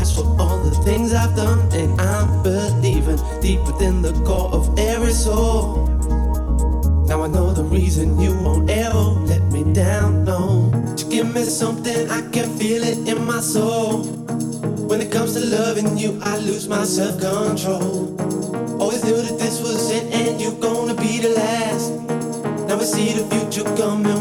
regrets for all the things I've done, and I'm believing deep within the core of every soul. Now I know the reason you won't ever let me down, no. Just give me something, I can feel it in my soul. When it comes to loving you, I lose my self-control. Always knew that this was it and you're gonna be the last. Now we see the future coming,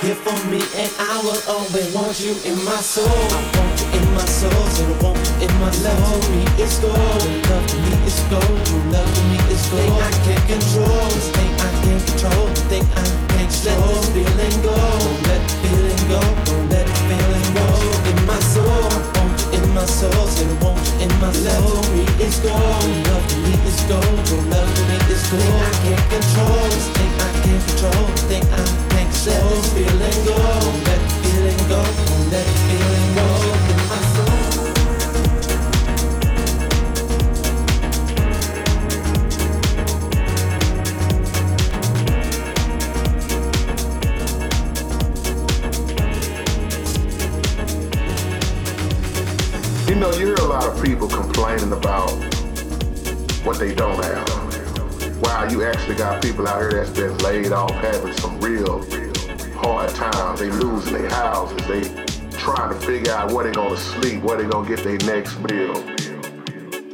here for me, and I will always want you in my soul. I want you in my soul, so I want you in my love. To me, it's gold. Love to me is gold. Your love to me is gold. Thing I can't control, this thing I can't control, thing I can't control. Let this feeling go, don't let the feeling go, don't let the feeling go. In my soul, I want you in my soul, so I want you in my love. To me, it's gold. Love to me is gold. Your love to me is gold. Thing I can't control, this thing I can't control, thing I can't control. What they don't have. Wow, you actually got people out here that's been laid off having some real hard times. They losing their houses. They trying to figure out where they gonna sleep, where they gonna get their next meal.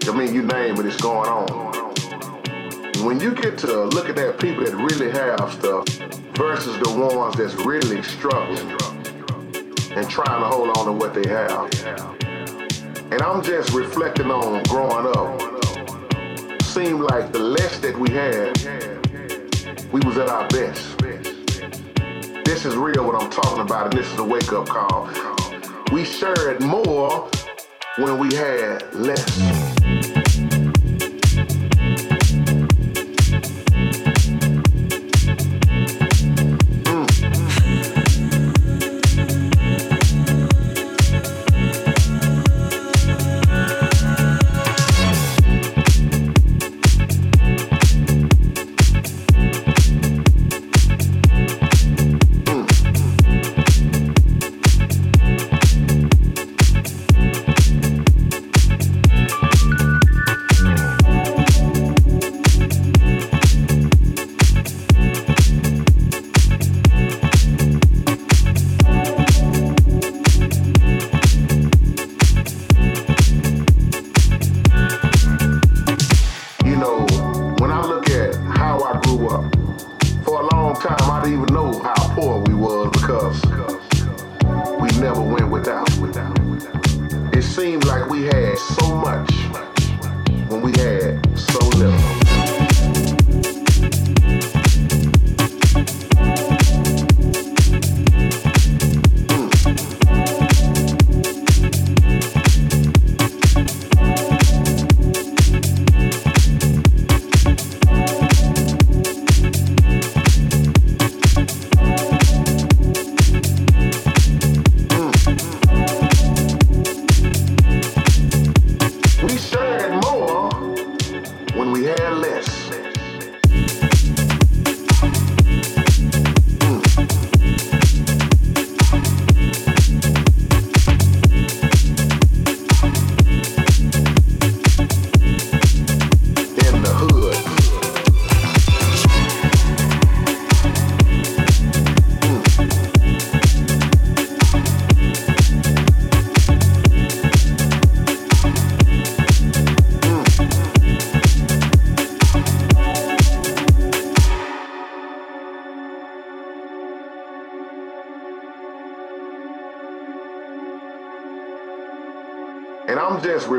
I mean, you name it, it's going on. When you get to looking at that, people that really have stuff versus the ones that's really struggling and trying to hold on to what they have. And I'm just reflecting on growing up. Seemed like the less that we had, we was at our best. This is real what I'm talking about, and this is a wake-up call. We shared more when we had less.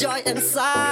joy inside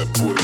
Uh-huh.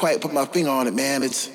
Quite put my finger on it, man. It's